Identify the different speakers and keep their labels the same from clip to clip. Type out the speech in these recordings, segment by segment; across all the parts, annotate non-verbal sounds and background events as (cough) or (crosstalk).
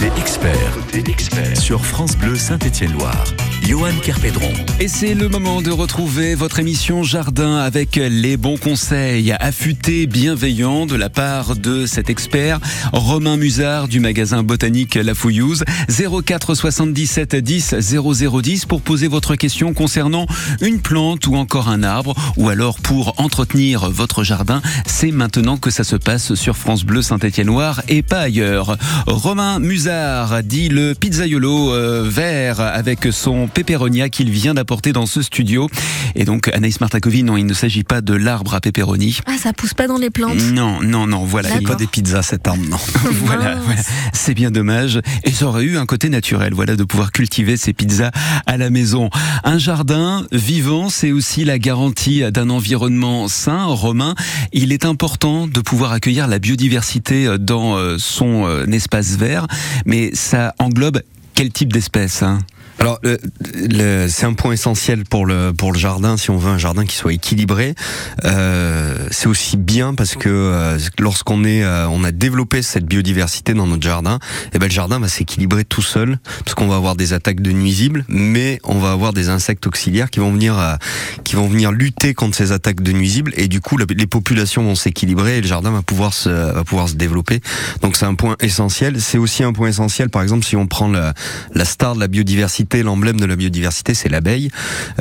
Speaker 1: Côté expert, expert sur France Bleu Saint-Étienne-Loire. Johan Kerpédron.
Speaker 2: Et c'est le moment de retrouver votre émission Jardin avec les bons conseils affûtés, bienveillants de la part de cet expert Romain Musard du magasin botanique La Fouillouse 04 77 10 0010 pour poser votre question concernant une plante ou encore un arbre ou alors pour entretenir votre jardin. C'est maintenant que ça se passe sur France Bleu Saint-Étienne-Loire et pas ailleurs. Romain Musard dit le pizzaiolo euh, vert avec son pépéronia qu'il vient d'apporter dans ce studio. Et donc Anaïs Martakovi, non, il ne s'agit pas de l'arbre à pépéronie.
Speaker 3: Ah, ça pousse pas dans les plantes
Speaker 2: Non, non, non, voilà. Il pas des pizzas cet arbre, non. (laughs) voilà, voilà. c'est bien dommage. Et ça aurait eu un côté naturel, voilà, de pouvoir cultiver ces pizzas à la maison. Un jardin vivant, c'est aussi la garantie d'un environnement sain. Romain, il est important de pouvoir accueillir la biodiversité dans euh, son euh, espace vert, mais ça englobe quel type d'espèces hein?
Speaker 4: Alors, le- le- c'est un point essentiel pour le pour le jardin. Si on veut un jardin qui soit équilibré, euh, c'est aussi bien parce que euh, lorsqu'on est, euh, on a développé cette biodiversité dans notre jardin, et ben le jardin va s'équilibrer tout seul parce qu'on va avoir des attaques de nuisibles, mais on va avoir des insectes auxiliaires qui vont venir euh, qui vont venir lutter contre ces attaques de nuisibles, et du coup les populations vont s'équilibrer et le jardin va pouvoir se va pouvoir se développer. Donc c'est un point essentiel. C'est aussi un point essentiel, par exemple, si on prend la, la star de la biodiversité, l'emblème de la biodiversité, c'est l'abeille.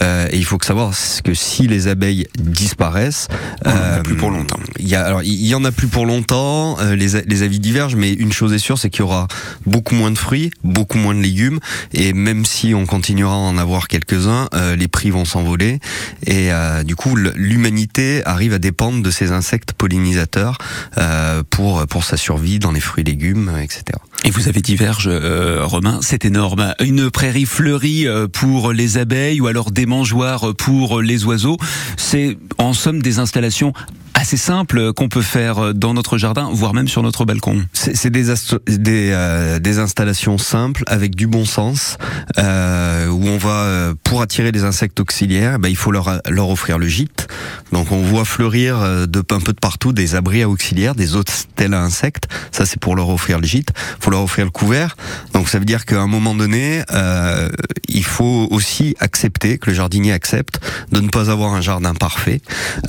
Speaker 4: Euh, et il faut que savoir que si les abeilles disparaissent,
Speaker 2: On en a
Speaker 4: euh,
Speaker 2: plus pour longtemps.
Speaker 4: Il y a, alors il y en a plus pour longtemps. euh, les, avis divergent, mais une chose est sûre, c'est qu'il y aura beaucoup moins de fruits, beaucoup moins de légumes, et même si on continuera à en avoir quelques-uns, euh, les prix vont s'envoler. Et du coup, l'humanité arrive à dépendre de ces insectes pollinisateurs euh, pour pour sa survie dans les fruits et légumes, etc.
Speaker 2: Et vous avez diverge, euh, Romain, c'est énorme. Une prairie fleurie euh, pour les abeilles ou alors des mangeoires pour les oiseaux, c'est en somme des installations assez simples qu'on peut faire dans notre jardin, voire même sur notre balcon.
Speaker 4: C'est des, des, euh, des installations simples avec du bon sens euh, où on va euh, pour attirer les insectes auxiliaires, ben, il faut leur leur offrir le gîte. Donc on voit fleurir euh, de un peu de partout des abris à auxiliaires, des hôtels à insectes. Ça c'est pour leur offrir le gîte. Faut leur offrir le couvert. Donc ça veut dire qu'à un moment donné, euh, il faut aussi accepter que le jardinier accepte de ne pas avoir un jardin parfait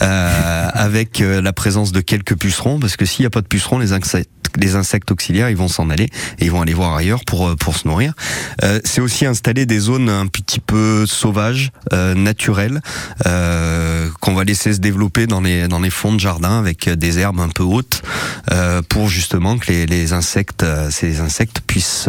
Speaker 4: euh, (laughs) avec euh, la présence de quelques pucerons parce que s'il n'y a pas de pucerons, les insectes les insectes auxiliaires, ils vont s'en aller et ils vont aller voir ailleurs pour euh, pour se nourrir. Euh, c'est aussi installer des zones un petit peu sauvages, euh, naturelles, euh, qu'on va laisser se développer dans les dans les fonds de jardin avec des herbes un peu hautes euh, pour justement que les, les insectes ces insectes puissent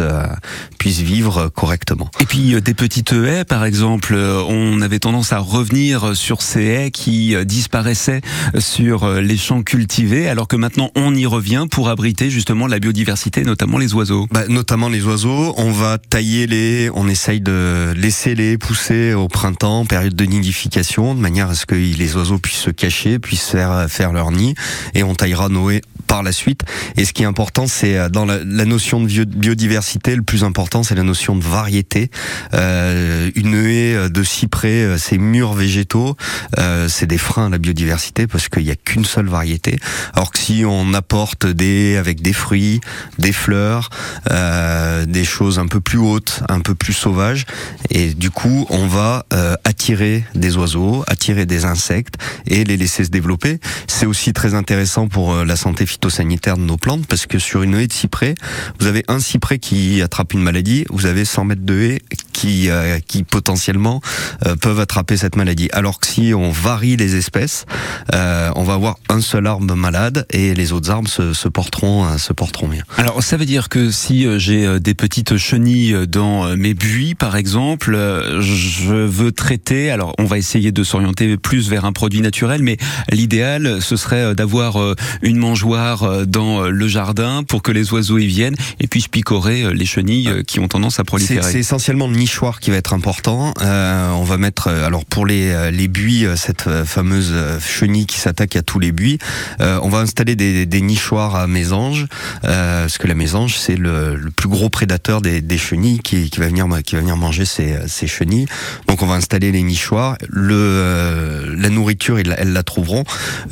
Speaker 4: puissent vivre correctement.
Speaker 2: Et puis euh, des petites haies, par exemple, euh, on avait tendance à revenir sur ces haies qui euh, disparaissaient sur les champs cultivés, alors que maintenant on y revient pour abriter justement la biodiversité, notamment les oiseaux.
Speaker 4: Bah, notamment les oiseaux, on va tailler les, on essaye de laisser les pousser au printemps, période de nidification, de manière à ce que les oiseaux puissent se cacher, puissent faire faire leur nid, et on taillera nos haies par la suite. Et ce qui est important, c'est euh, dans la, la notion de bio- biodiversité, le plus important, c'est la notion de variété. Euh, une haie euh, de cyprès, euh, ces murs végétaux, euh, c'est des freins à la biodiversité parce qu'il n'y a qu'une seule variété. Alors que si on apporte des avec des fruits, des fleurs, euh, des choses un peu plus hautes, un peu plus sauvages, et du coup on va attirer des oiseaux, attirer des insectes et les laisser se développer. C'est aussi très intéressant pour la santé phytosanitaire de nos plantes parce que sur une haie de cyprès, vous avez un cyprès qui attrape une maladie, vous avez 100 mètres de haie qui, euh, qui potentiellement euh, peuvent attraper cette maladie. Alors que si on varie les espèces, euh, on va avoir un seul arbre malade et les autres arbres se, se porteront euh, se porteront bien.
Speaker 2: Alors ça veut dire que si euh, j'ai euh, des petites chenilles dans mes buis par exemple, je veux traiter, alors on va essayer de s'orienter plus vers un produit naturel, mais l'idéal ce serait d'avoir une mangeoire dans le jardin pour que les oiseaux y viennent et puissent picorer les chenilles qui ont tendance à proliférer.
Speaker 4: c'est essentiellement le nichoir qui va être important. on va mettre, alors pour les, les buis, cette fameuse chenille qui s'attaque à tous les buis, on va installer des, des nichoirs à mésanges, parce que la mésange c'est le, le, plus gros prédateur des, des chenilles qui, qui, va venir qui va venir manger ces, ces chenilles. Donc on va installer les nichoirs. Le, la nourriture, elles la trouveront.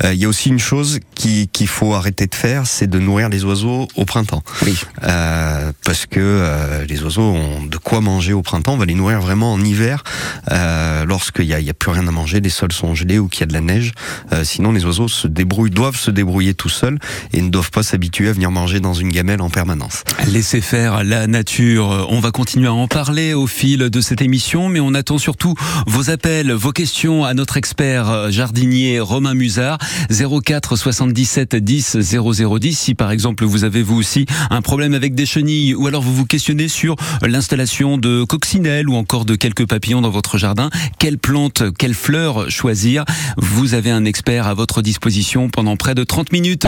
Speaker 4: Il y a aussi une chose qu'il faut arrêter de faire, c'est de nourrir les oiseaux au printemps.
Speaker 2: Oui.
Speaker 4: Euh, parce que euh, les oiseaux ont de quoi manger au printemps. On va les nourrir vraiment en hiver, euh, lorsqu'il n'y a, plus rien à manger, les sols sont gelés ou qu'il y a de la neige. Euh, sinon, les oiseaux se débrouillent, doivent se débrouiller tout seuls et ne doivent pas s'habituer à venir manger dans une gamelle en permanence.
Speaker 2: Laissez faire la nature. On va continuer à en parler au fil de cette émission, mais on attend surtout vos appels, vos questions à notre expert jardinier Romain Musard 04 77 10 0010. Si par exemple vous avez vous aussi un problème avec des chenilles ou alors vous vous questionnez sur l'installation de coccinelles ou encore de quelques papillons dans votre jardin, quelle plante, quelle fleur choisir? Vous avez un expert à votre disposition pendant près de 30 minutes.